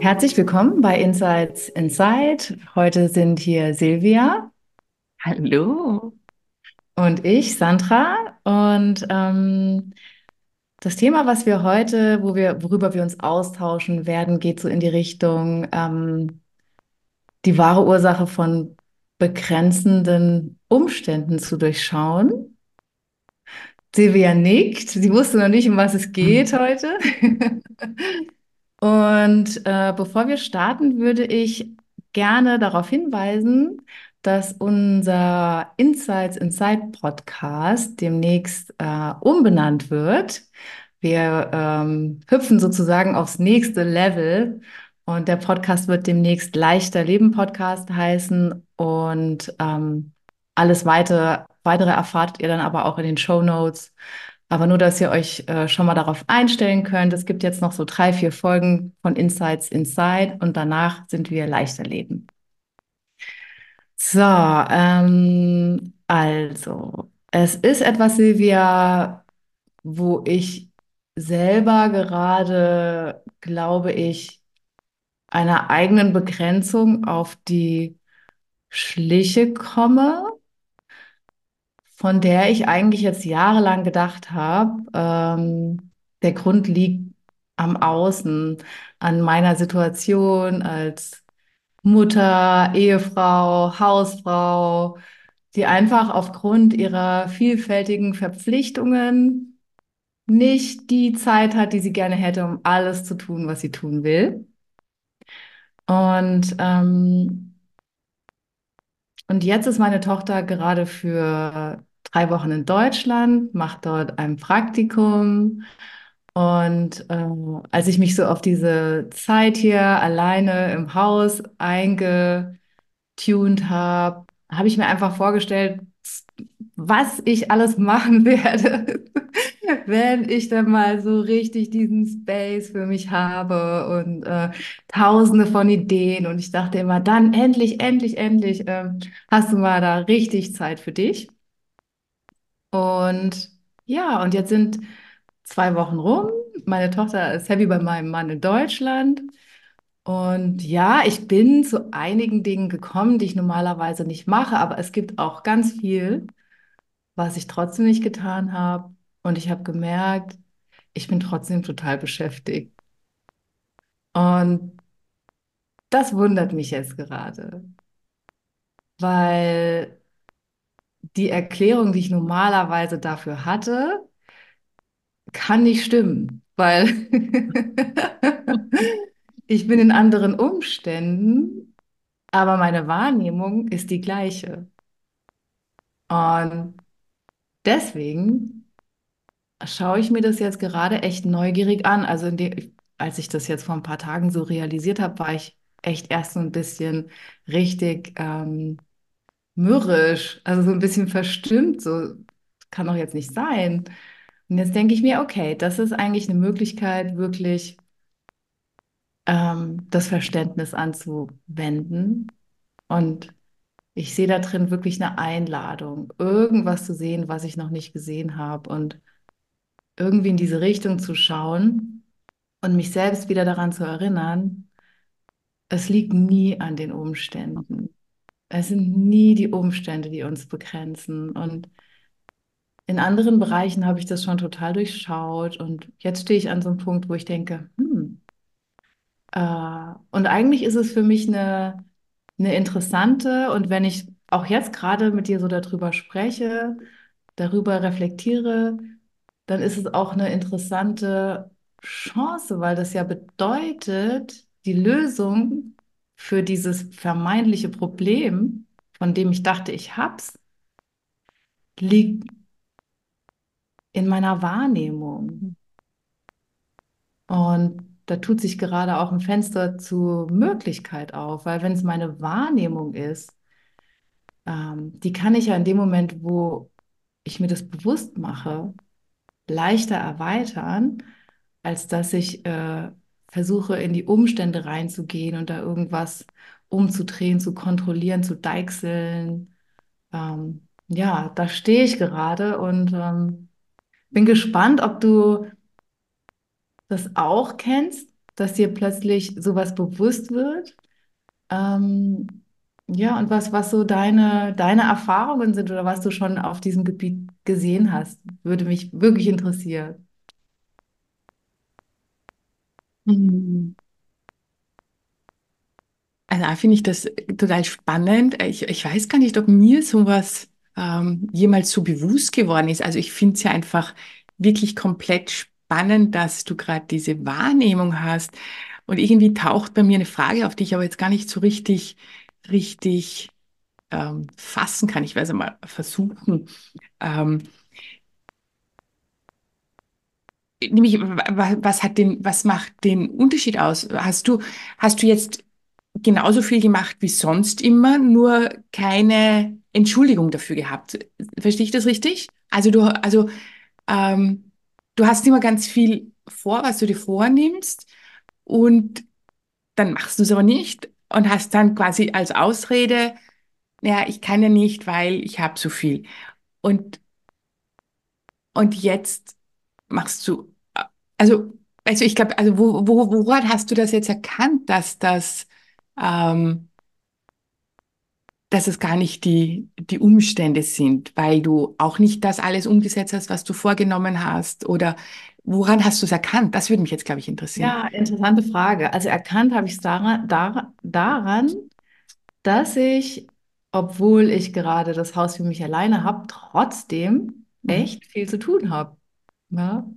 Herzlich willkommen bei Insights Inside. Heute sind hier Silvia. Hallo. Und ich, Sandra. Und ähm, das Thema, was wir heute, wo wir, worüber wir uns austauschen werden, geht so in die Richtung ähm, die wahre Ursache von begrenzenden Umständen zu durchschauen. Silvia nickt. Sie wusste noch nicht, um was es geht heute. Und äh, bevor wir starten, würde ich gerne darauf hinweisen, dass unser Insights Inside Podcast demnächst äh, umbenannt wird. Wir ähm, hüpfen sozusagen aufs nächste Level und der Podcast wird demnächst Leichter Leben Podcast heißen und ähm, alles weitere, weitere erfahrt ihr dann aber auch in den Show Notes. Aber nur, dass ihr euch äh, schon mal darauf einstellen könnt. Es gibt jetzt noch so drei, vier Folgen von Insights Inside und danach sind wir leichter leben. So, ähm, also, es ist etwas, Silvia, wo ich selber gerade, glaube ich, einer eigenen Begrenzung auf die Schliche komme von der ich eigentlich jetzt jahrelang gedacht habe, ähm, der Grund liegt am Außen, an meiner Situation als Mutter, Ehefrau, Hausfrau, die einfach aufgrund ihrer vielfältigen Verpflichtungen nicht die Zeit hat, die sie gerne hätte, um alles zu tun, was sie tun will. Und ähm, und jetzt ist meine Tochter gerade für drei Wochen in Deutschland, macht dort ein Praktikum. Und äh, als ich mich so auf diese Zeit hier alleine im Haus eingetunt habe, habe ich mir einfach vorgestellt, was ich alles machen werde, wenn ich dann mal so richtig diesen Space für mich habe und äh, tausende von Ideen. Und ich dachte immer, dann endlich, endlich, endlich äh, hast du mal da richtig Zeit für dich. Und ja, und jetzt sind zwei Wochen rum. Meine Tochter ist happy bei meinem Mann in Deutschland. Und ja, ich bin zu einigen Dingen gekommen, die ich normalerweise nicht mache, aber es gibt auch ganz viel, was ich trotzdem nicht getan habe. Und ich habe gemerkt, ich bin trotzdem total beschäftigt. Und das wundert mich jetzt gerade, weil die Erklärung, die ich normalerweise dafür hatte, kann nicht stimmen, weil ich bin in anderen Umständen, aber meine Wahrnehmung ist die gleiche. Und deswegen schaue ich mir das jetzt gerade echt neugierig an. Also dem, als ich das jetzt vor ein paar Tagen so realisiert habe, war ich echt erst so ein bisschen richtig ähm, mürrisch, also so ein bisschen verstimmt, so kann doch jetzt nicht sein. Und jetzt denke ich mir, okay, das ist eigentlich eine Möglichkeit, wirklich ähm, das Verständnis anzuwenden. Und ich sehe da drin wirklich eine Einladung, irgendwas zu sehen, was ich noch nicht gesehen habe und irgendwie in diese Richtung zu schauen und mich selbst wieder daran zu erinnern, es liegt nie an den Umständen. Es sind nie die Umstände, die uns begrenzen. Und in anderen Bereichen habe ich das schon total durchschaut. Und jetzt stehe ich an so einem Punkt, wo ich denke, hm, äh, und eigentlich ist es für mich eine, eine interessante, und wenn ich auch jetzt gerade mit dir so darüber spreche, darüber reflektiere, dann ist es auch eine interessante Chance, weil das ja bedeutet, die Lösung für dieses vermeintliche Problem, von dem ich dachte, ich hab's, liegt in meiner Wahrnehmung. Und da tut sich gerade auch ein Fenster zur Möglichkeit auf, weil wenn es meine Wahrnehmung ist, ähm, die kann ich ja in dem Moment, wo ich mir das bewusst mache, leichter erweitern, als dass ich äh, versuche, in die Umstände reinzugehen und da irgendwas umzudrehen, zu kontrollieren, zu deichseln. Ähm, ja, da stehe ich gerade und ähm, bin gespannt, ob du das auch kennst, dass dir plötzlich sowas bewusst wird. Ähm, ja, und was, was so deine, deine Erfahrungen sind oder was du schon auf diesem Gebiet gesehen hast, würde mich wirklich interessieren. Mhm. Also da finde ich das total spannend. Ich, ich weiß gar nicht, ob mir sowas ähm, jemals so bewusst geworden ist. Also ich finde es ja einfach wirklich komplett spannend, dass du gerade diese Wahrnehmung hast. Und irgendwie taucht bei mir eine Frage auf, die ich aber jetzt gar nicht so richtig, richtig ähm, fassen kann. Ich werde es mal versuchen. Ähm, nämlich, wa- was hat den, was macht den Unterschied aus? Hast du, hast du jetzt genauso viel gemacht wie sonst immer, nur keine Entschuldigung dafür gehabt? Verstehe ich das richtig? Also du, also ähm, du hast immer ganz viel vor, was du dir vornimmst, und dann machst du es aber nicht und hast dann quasi als Ausrede, ja, ich kann ja nicht, weil ich habe so viel. Und Und jetzt machst du, also, also ich glaube, also wo, wo, woran hast du das jetzt erkannt, dass das, ähm, dass es gar nicht die, die Umstände sind, weil du auch nicht das alles umgesetzt hast, was du vorgenommen hast? Oder woran hast du es erkannt? Das würde mich jetzt, glaube ich, interessieren. Ja, interessante Frage. Also erkannt habe ich es daran, dar- daran, dass ich, obwohl ich gerade das Haus für mich alleine habe, trotzdem Mhm. echt viel zu tun habe. Ja?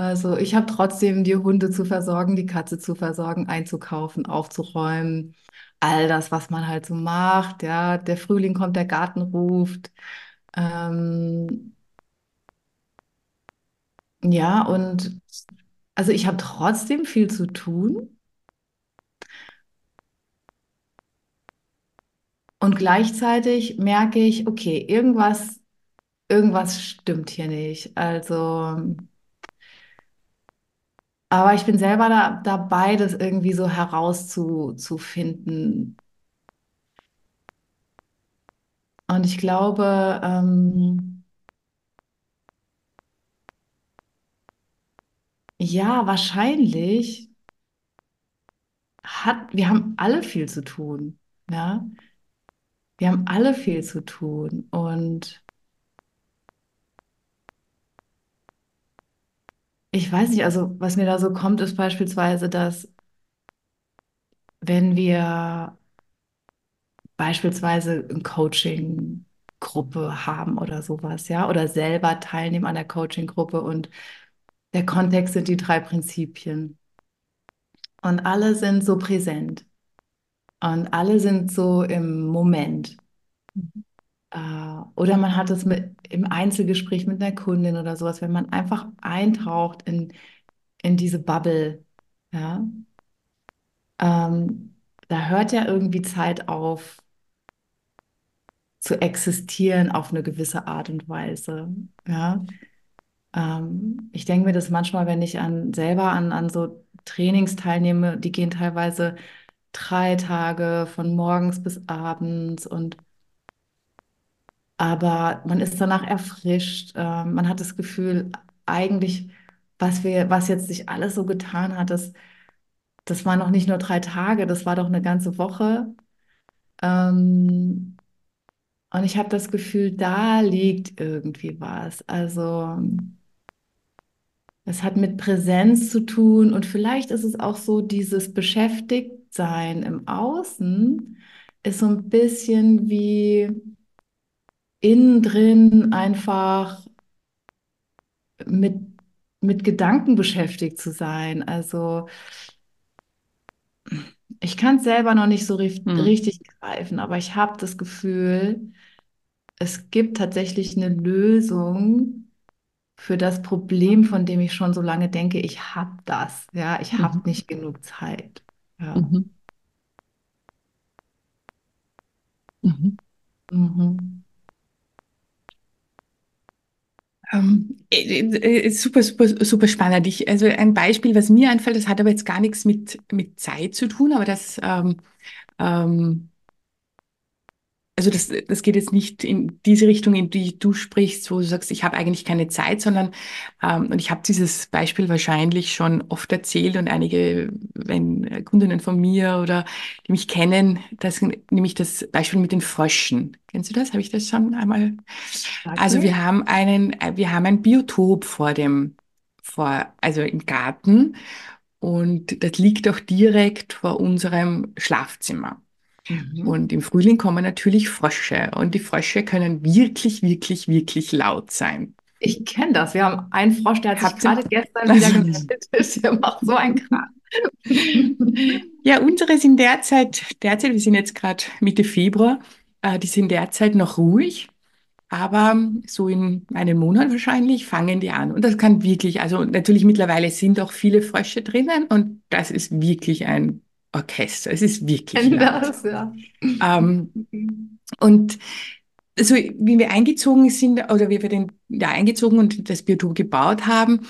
Also ich habe trotzdem die Hunde zu versorgen, die Katze zu versorgen, einzukaufen, aufzuräumen, all das, was man halt so macht. Ja, der Frühling kommt, der Garten ruft. Ähm, ja, und also ich habe trotzdem viel zu tun und gleichzeitig merke ich, okay, irgendwas, irgendwas stimmt hier nicht. Also, aber ich bin selber da, dabei, das irgendwie so herauszufinden. Und ich glaube, ähm, ja, wahrscheinlich hat, wir haben alle viel zu tun. Ja, wir haben alle viel zu tun. Und ich weiß nicht, also was mir da so kommt, ist beispielsweise, dass wenn wir beispielsweise eine Coaching-Gruppe haben oder sowas, ja, oder selber teilnehmen an der Coaching-Gruppe und der Kontext sind die drei Prinzipien. Und alle sind so präsent und alle sind so im Moment. Äh, oder man hat es mit im Einzelgespräch mit einer Kundin oder sowas, wenn man einfach eintaucht in, in diese Bubble, ja, ähm, da hört ja irgendwie Zeit auf zu existieren auf eine gewisse Art und Weise, ja. Ähm, ich denke mir das manchmal, wenn ich an selber an, an so Trainings teilnehme, die gehen teilweise drei Tage von morgens bis abends und aber man ist danach erfrischt. Äh, man hat das Gefühl, eigentlich, was wir, was jetzt sich alles so getan hat, das, das waren noch nicht nur drei Tage, das war doch eine ganze Woche. Ähm, und ich habe das Gefühl, da liegt irgendwie was. Also es hat mit Präsenz zu tun und vielleicht ist es auch so, dieses Beschäftigtsein im Außen ist so ein bisschen wie innen drin einfach mit, mit Gedanken beschäftigt zu sein. Also ich kann es selber noch nicht so ri- Hm. richtig greifen, aber ich habe das Gefühl, es gibt tatsächlich eine Lösung für das Problem, von dem ich schon so lange denke, ich habe das. Ja, ich habe Mhm. nicht genug Zeit. Ja. Mhm. Mhm. Mhm. Ähm, äh, äh, super, super, super spannend. Ich, also ein Beispiel, was mir einfällt, das hat aber jetzt gar nichts mit, mit Zeit zu tun, aber das, ähm, ähm, also das, das geht jetzt nicht in diese Richtung, in die du sprichst, wo du sagst, ich habe eigentlich keine Zeit, sondern, ähm, und ich habe dieses Beispiel wahrscheinlich schon oft erzählt und einige, wenn Kundinnen von mir oder die mich kennen, das nämlich das Beispiel mit den Fröschen. Kennst du das? Habe ich das schon einmal? Sag Also wir haben einen, äh, wir haben ein Biotop vor dem, vor, also im Garten und das liegt auch direkt vor unserem Schlafzimmer. Mhm. Und im Frühling kommen natürlich Frösche und die Frösche können wirklich, wirklich, wirklich laut sein. Ich kenne das. Wir haben einen Frosch, der hat sich Habt ihr- gerade gestern wieder gemeldet. Der macht so einen Kram. Ja, unsere sind derzeit, derzeit, wir sind jetzt gerade Mitte Februar, äh, die sind derzeit noch ruhig, aber so in einem Monat wahrscheinlich fangen die an. Und das kann wirklich, also natürlich mittlerweile sind auch viele Frösche drinnen und das ist wirklich ein Orchester. Es ist wirklich laut. das, ja. Ähm, und so wie wir eingezogen sind oder wie wir den ja, eingezogen und das Biotop gebaut haben,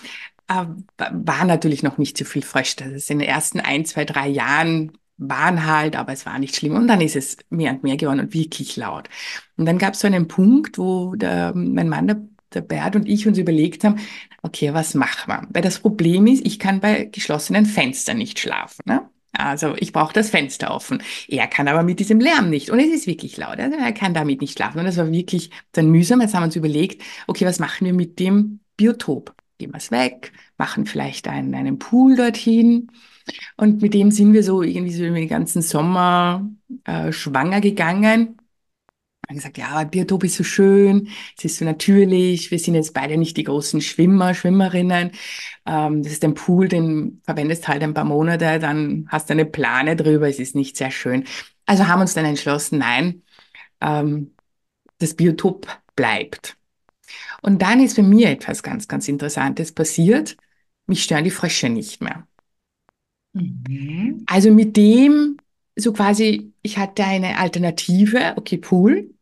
äh, war natürlich noch nicht so viel Frösche. Das ist in den ersten ein, zwei, drei Jahren waren halt, aber es war nicht schlimm. Und dann ist es mehr und mehr geworden und wirklich laut. Und dann gab es so einen Punkt, wo der, mein Mann, der, der Bert und ich uns überlegt haben, okay, was machen wir? Weil das Problem ist, ich kann bei geschlossenen Fenstern nicht schlafen. Ne? Also ich brauche das Fenster offen. Er kann aber mit diesem Lärm nicht. Und es ist wirklich laut. Also er kann damit nicht schlafen. Und das war wirklich dann mühsam. Jetzt haben wir uns überlegt, okay, was machen wir mit dem Biotop? Gehen wir es weg, machen vielleicht einen, einen Pool dorthin. Und mit dem sind wir so irgendwie so über den ganzen Sommer äh, schwanger gegangen. Haben gesagt, ja, Biotop ist so schön, es ist so natürlich, wir sind jetzt beide nicht die großen Schwimmer, Schwimmerinnen. Ähm, das ist ein Pool, den verwendest halt ein paar Monate, dann hast du eine Plane drüber, es ist nicht sehr schön. Also haben uns dann entschlossen, nein, ähm, das Biotop bleibt. Und dann ist bei mir etwas ganz, ganz Interessantes passiert. Mich stören die Frösche nicht mehr. Mhm. Also mit dem, so quasi, ich hatte eine Alternative, okay, Pool.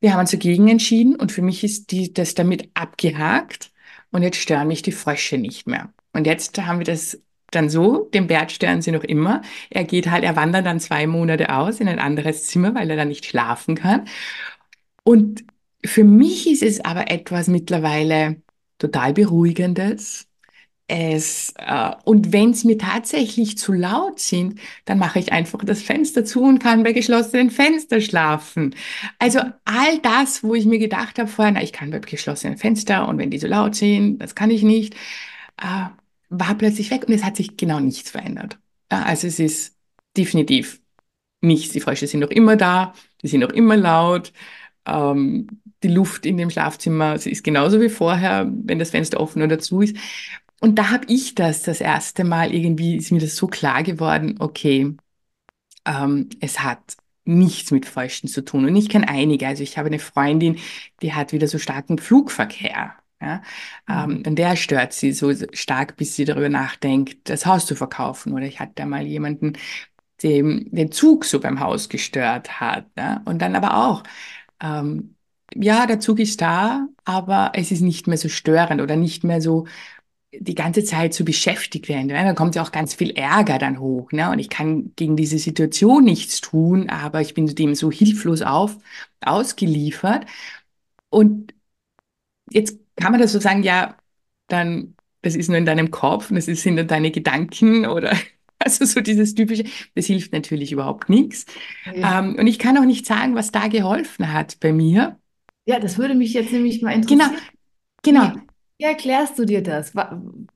Wir haben uns dagegen entschieden und für mich ist die, das damit abgehakt und jetzt stören mich die Frösche nicht mehr. Und jetzt haben wir das dann so, den Bert stören sie noch immer. Er geht halt, er wandert dann zwei Monate aus in ein anderes Zimmer, weil er dann nicht schlafen kann. Und für mich ist es aber etwas mittlerweile total Beruhigendes. Es, äh, und wenn es mir tatsächlich zu laut sind, dann mache ich einfach das Fenster zu und kann bei geschlossenen Fenstern schlafen. Also all das, wo ich mir gedacht habe vorher, na, ich kann bei geschlossenen Fenstern und wenn die so laut sind, das kann ich nicht, äh, war plötzlich weg und es hat sich genau nichts verändert. Also es ist definitiv nichts. Die Frösche sind noch immer da, die sind noch immer laut. Ähm, die Luft in dem Schlafzimmer ist genauso wie vorher, wenn das Fenster offen oder zu ist. Und da habe ich das das erste Mal irgendwie, ist mir das so klar geworden, okay, ähm, es hat nichts mit Fröschen zu tun. Und ich kenne einige. Also ich habe eine Freundin, die hat wieder so starken Flugverkehr. Ja? Ähm, und der stört sie so stark, bis sie darüber nachdenkt, das Haus zu verkaufen. Oder ich hatte mal jemanden, dem den Zug so beim Haus gestört hat. Ja? Und dann aber auch, ähm, ja, der Zug ist da, aber es ist nicht mehr so störend oder nicht mehr so die ganze Zeit so beschäftigt werden. Ne? Dann kommt ja auch ganz viel Ärger dann hoch. Ne? Und ich kann gegen diese Situation nichts tun, aber ich bin dem so hilflos auf, ausgeliefert. Und jetzt kann man das so sagen, ja, dann, das ist nur in deinem Kopf, das sind nur deine Gedanken oder also so dieses typische, das hilft natürlich überhaupt nichts. Ja. Ähm, und ich kann auch nicht sagen, was da geholfen hat bei mir. ja, das würde mich jetzt nämlich mal Genau, interessieren. genau. Wie, wie erklärst du dir das?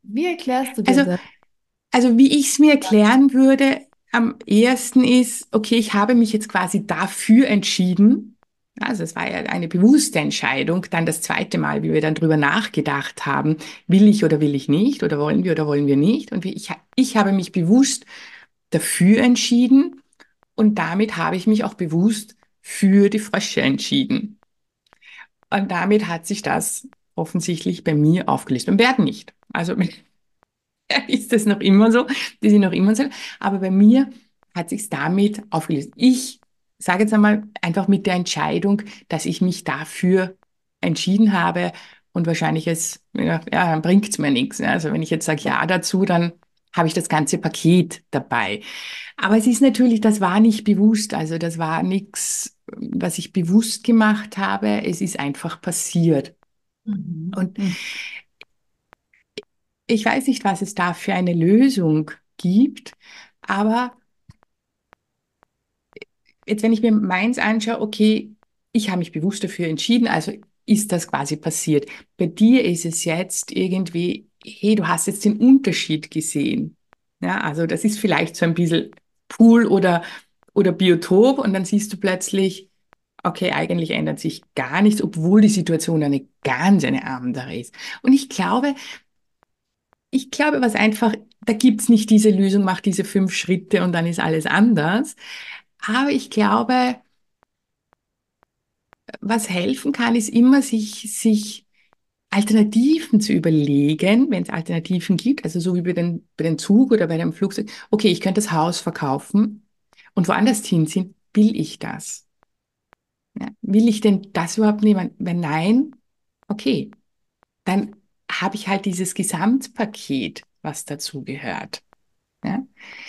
Wie erklärst du dir Also, das? also wie ich es mir erklären würde, am ehesten ist, okay, ich habe mich jetzt quasi dafür entschieden. Also es war ja eine bewusste Entscheidung. Dann das zweite Mal, wie wir dann drüber nachgedacht haben, will ich oder will ich nicht oder wollen wir oder wollen wir nicht. Und ich, ich habe mich bewusst dafür entschieden und damit habe ich mich auch bewusst für die Frösche entschieden. Und damit hat sich das offensichtlich bei mir aufgelöst und werden nicht. Also ist das noch immer so, die sind noch immer so, aber bei mir hat sich damit aufgelöst. Ich sage jetzt einmal einfach mit der Entscheidung, dass ich mich dafür entschieden habe und wahrscheinlich es, ja, ja bringt es mir nichts. Also wenn ich jetzt sage ja dazu, dann habe ich das ganze Paket dabei. Aber es ist natürlich, das war nicht bewusst, also das war nichts, was ich bewusst gemacht habe, es ist einfach passiert. Mhm. Und mhm. ich weiß nicht, was es da für eine Lösung gibt, aber jetzt, wenn ich mir meins anschaue, okay, ich habe mich bewusst dafür entschieden, also ist das quasi passiert. Bei dir ist es jetzt irgendwie, hey, du hast jetzt den Unterschied gesehen. Ja, also das ist vielleicht so ein bisschen Pool oder, oder Biotop und dann siehst du plötzlich, okay, eigentlich ändert sich gar nichts, obwohl die Situation eine ganz eine andere ist. Und ich glaube, ich glaube, was einfach, da gibt's nicht diese Lösung, mach diese fünf Schritte und dann ist alles anders. Aber ich glaube, was helfen kann, ist immer sich, sich Alternativen zu überlegen, wenn es Alternativen gibt, also so wie bei den, bei den Zug oder bei dem Flugzeug. Okay, ich könnte das Haus verkaufen und woanders hinziehen. Will ich das? Ja, will ich denn das überhaupt nehmen? Wenn nein, okay, dann habe ich halt dieses Gesamtpaket, was dazu gehört. Ja?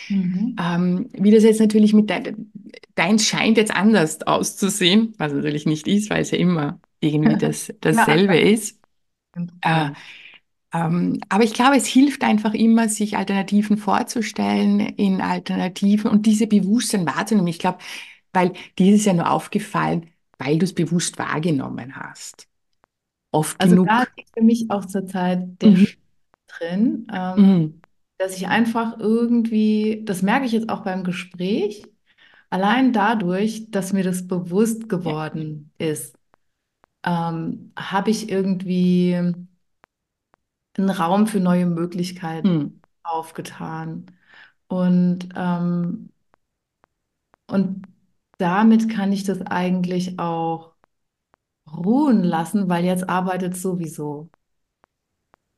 Mhm. Ähm, wie das jetzt natürlich mit dein, dein scheint jetzt anders auszusehen, was natürlich nicht ist, weil es ja immer irgendwie das, dasselbe ist. Äh, ähm, aber ich glaube, es hilft einfach immer, sich Alternativen vorzustellen in Alternativen und diese Bewusstsein wahrzunehmen. Ich glaube, weil ist ja nur aufgefallen, weil du es bewusst wahrgenommen hast. Oft also genug. da liegt für mich auch zurzeit der mhm. drin. Ähm, mhm dass ich einfach irgendwie, das merke ich jetzt auch beim Gespräch, allein dadurch, dass mir das bewusst geworden ist, ähm, habe ich irgendwie einen Raum für neue Möglichkeiten hm. aufgetan. Und, ähm, und damit kann ich das eigentlich auch ruhen lassen, weil jetzt arbeitet sowieso.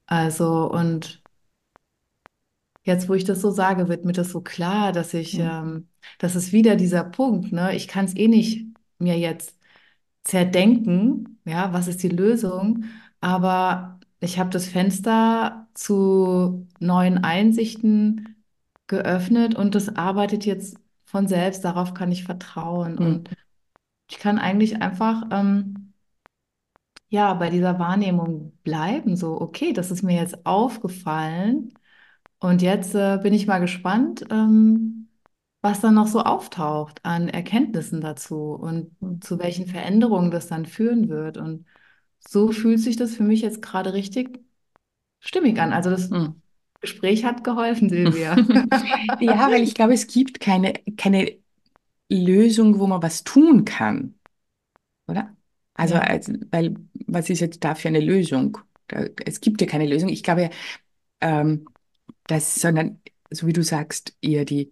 Also, und Jetzt, wo ich das so sage, wird mir das so klar, dass ich, mhm. ähm, das ist wieder dieser Punkt, ne? Ich kann es eh nicht mir jetzt zerdenken, ja, was ist die Lösung, aber ich habe das Fenster zu neuen Einsichten geöffnet und das arbeitet jetzt von selbst, darauf kann ich vertrauen. Mhm. Und ich kann eigentlich einfach ähm, ja bei dieser Wahrnehmung bleiben, so, okay, das ist mir jetzt aufgefallen und jetzt äh, bin ich mal gespannt, ähm, was dann noch so auftaucht an Erkenntnissen dazu und zu welchen Veränderungen das dann führen wird. Und so fühlt sich das für mich jetzt gerade richtig stimmig an. Also das hm. Gespräch hat geholfen, Silvia. ja, weil ich glaube, es gibt keine, keine Lösung, wo man was tun kann. Oder? Also, ja. als, weil, was ist jetzt da für eine Lösung? Es gibt ja keine Lösung. Ich glaube, ähm, das, sondern, so wie du sagst, eher die,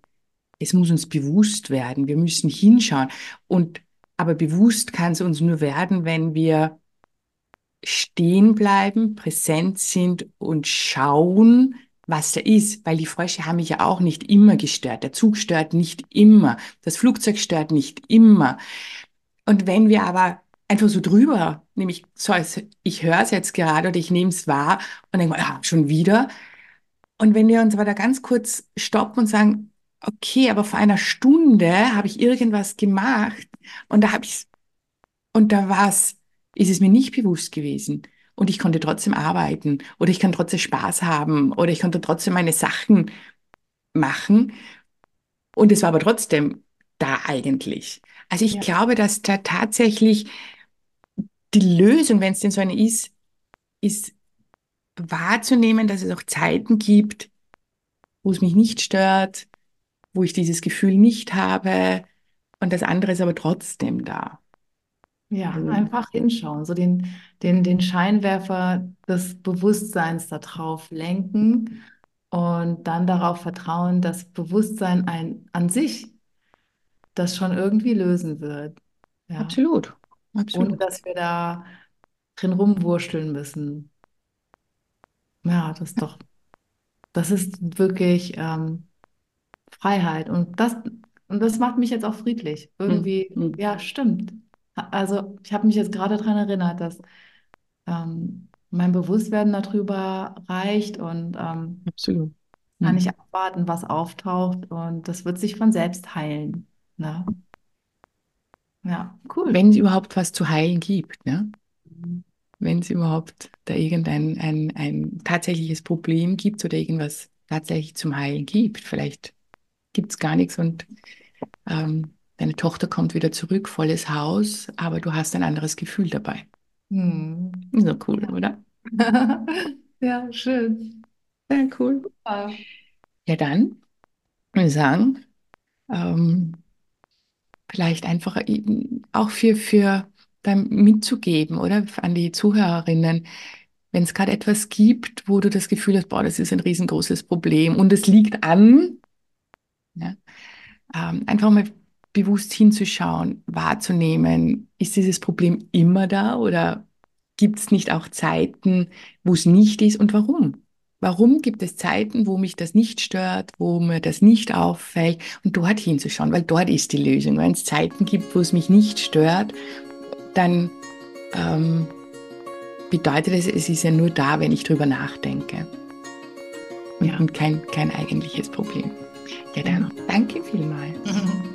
es muss uns bewusst werden, wir müssen hinschauen. Und, aber bewusst kann es uns nur werden, wenn wir stehen bleiben, präsent sind und schauen, was da ist, weil die Frösche haben mich ja auch nicht immer gestört. Der Zug stört nicht immer, das Flugzeug stört nicht immer. Und wenn wir aber einfach so drüber, nämlich so als ich höre es jetzt gerade oder ich nehme es wahr und denke mal, ah, schon wieder, und wenn wir uns aber da ganz kurz stoppen und sagen, okay, aber vor einer Stunde habe ich irgendwas gemacht und da habe ich und da war es, ist es mir nicht bewusst gewesen. Und ich konnte trotzdem arbeiten oder ich kann trotzdem Spaß haben oder ich konnte trotzdem meine Sachen machen. Und es war aber trotzdem da eigentlich. Also ich ja. glaube, dass da tatsächlich die Lösung, wenn es denn so eine ist, ist wahrzunehmen, dass es auch Zeiten gibt, wo es mich nicht stört, wo ich dieses Gefühl nicht habe und das andere ist aber trotzdem da. Ja, also, einfach hinschauen, so den, den, den Scheinwerfer des Bewusstseins darauf lenken und dann darauf vertrauen, dass Bewusstsein ein, an sich das schon irgendwie lösen wird. Ja. Absolut. Absolut. Ohne dass wir da drin rumwurschteln müssen. Ja, das ist doch, das ist wirklich ähm, Freiheit. Und das, und das macht mich jetzt auch friedlich. Irgendwie, Mhm. ja, stimmt. Also ich habe mich jetzt gerade daran erinnert, dass ähm, mein Bewusstwerden darüber reicht und ähm, Absolut. kann Mhm. nicht abwarten, was auftaucht und das wird sich von selbst heilen. Ne? Ja, cool. Wenn es überhaupt was zu heilen gibt, ne? Wenn es überhaupt da irgendein ein, ein tatsächliches Problem gibt oder irgendwas tatsächlich zum Heilen gibt. Vielleicht gibt es gar nichts und ähm, deine Tochter kommt wieder zurück, volles Haus, aber du hast ein anderes Gefühl dabei. Hm. So cool, oder? Ja, schön. Sehr cool. Ja. Ja, dann würde ich sagen, ähm, vielleicht einfach auch für, für dann mitzugeben, oder? An die Zuhörerinnen, wenn es gerade etwas gibt, wo du das Gefühl hast, boah, das ist ein riesengroßes Problem und es liegt an, ja, ähm, einfach mal bewusst hinzuschauen, wahrzunehmen, ist dieses Problem immer da oder gibt es nicht auch Zeiten, wo es nicht ist und warum? Warum gibt es Zeiten, wo mich das nicht stört, wo mir das nicht auffällt und dort hinzuschauen, weil dort ist die Lösung. Wenn es Zeiten gibt, wo es mich nicht stört, dann ähm, bedeutet es, es ist ja nur da, wenn ich drüber nachdenke. Und, Ja. und kein, kein eigentliches Problem. Ja, dann danke vielmals.